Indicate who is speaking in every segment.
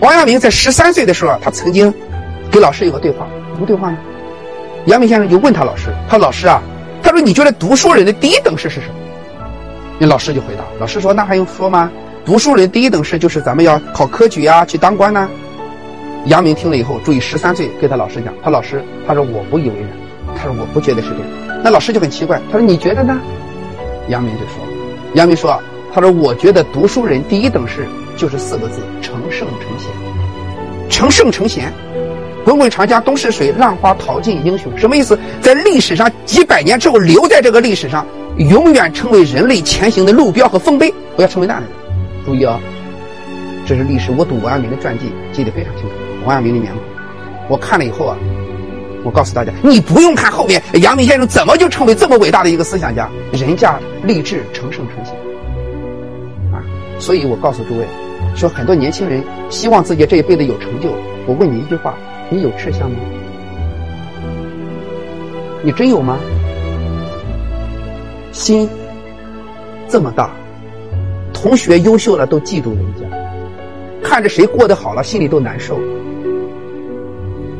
Speaker 1: 王阳明在十三岁的时候，他曾经跟老师有个对话，什么对话呢？阳明先生就问他老师：“他说老师啊，他说你觉得读书人的第一等事是什么？”那老师就回答：“老师说那还用说吗？读书人第一等事就是咱们要考科举呀，去当官呐。”阳明听了以后，注意十三岁跟他老师讲：“他老师，他说我不以为然，他说我不觉得是对。”那老师就很奇怪，他说：“你觉得呢？”阳明就说：“阳明说，他说我觉得读书人第一等事就是四个字：成圣成贤。成圣成贤。”滚滚长江东逝水，浪花淘尽英雄。什么意思？在历史上几百年之后，留在这个历史上，永远成为人类前行的路标和丰碑。不要成为那样的人。注意啊，这是历史。我读王阳明的传记，记得非常清楚。王阳明的面孔，我看了以后啊，我告诉大家，你不用看后面阳明先生怎么就成为这么伟大的一个思想家，人家立志成圣成贤啊。所以我告诉诸位，说很多年轻人希望自己这一辈子有成就。我问你一句话。你有志向吗？你真有吗？心这么大，同学优秀了都嫉妒人家，看着谁过得好了心里都难受，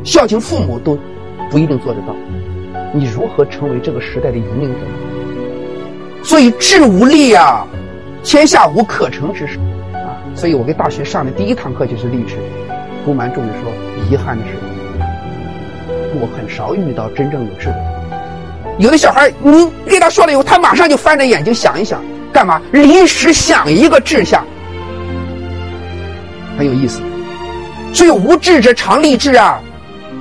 Speaker 1: 孝敬父母都不一定做得到，你如何成为这个时代的引领者？所以志无力啊，天下无可成之事啊！所以我给大学上的第一堂课就是励志。不瞒众位说，遗憾的是，我很少遇到真正有志的人。有的小孩，你给他说了以后，他马上就翻着眼睛想一想，干嘛？临时想一个志向，很有意思。所以无志者常立志啊！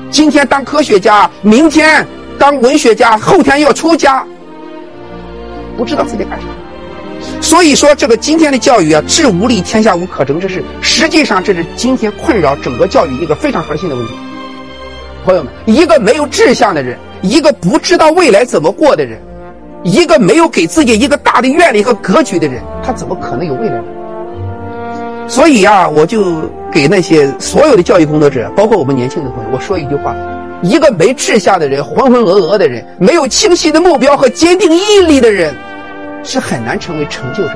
Speaker 1: 今天当科学家，明天当文学家，后天要出家，不知道自己干什么。所以说，这个今天的教育啊，志无力，天下无可成之事。实际上，这是今天困扰整个教育一个非常核心的问题。朋友们，一个没有志向的人，一个不知道未来怎么过的人，一个没有给自己一个大的愿力和格局的人，他怎么可能有未来呢？所以啊，我就给那些所有的教育工作者，包括我们年轻的朋友，我说一句话：一个没志向的人，浑浑噩噩的人，没有清晰的目标和坚定毅力的人。是很难成为成就者。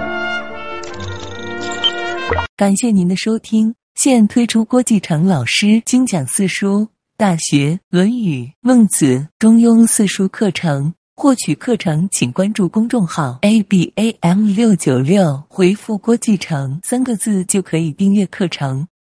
Speaker 2: 感谢您的收听，现推出郭继成老师精讲四书《大学》《论语》《孟子》《中庸》四书课程。获取课程，请关注公众号 a b a m 六九六，回复“郭继成”三个字就可以订阅课程。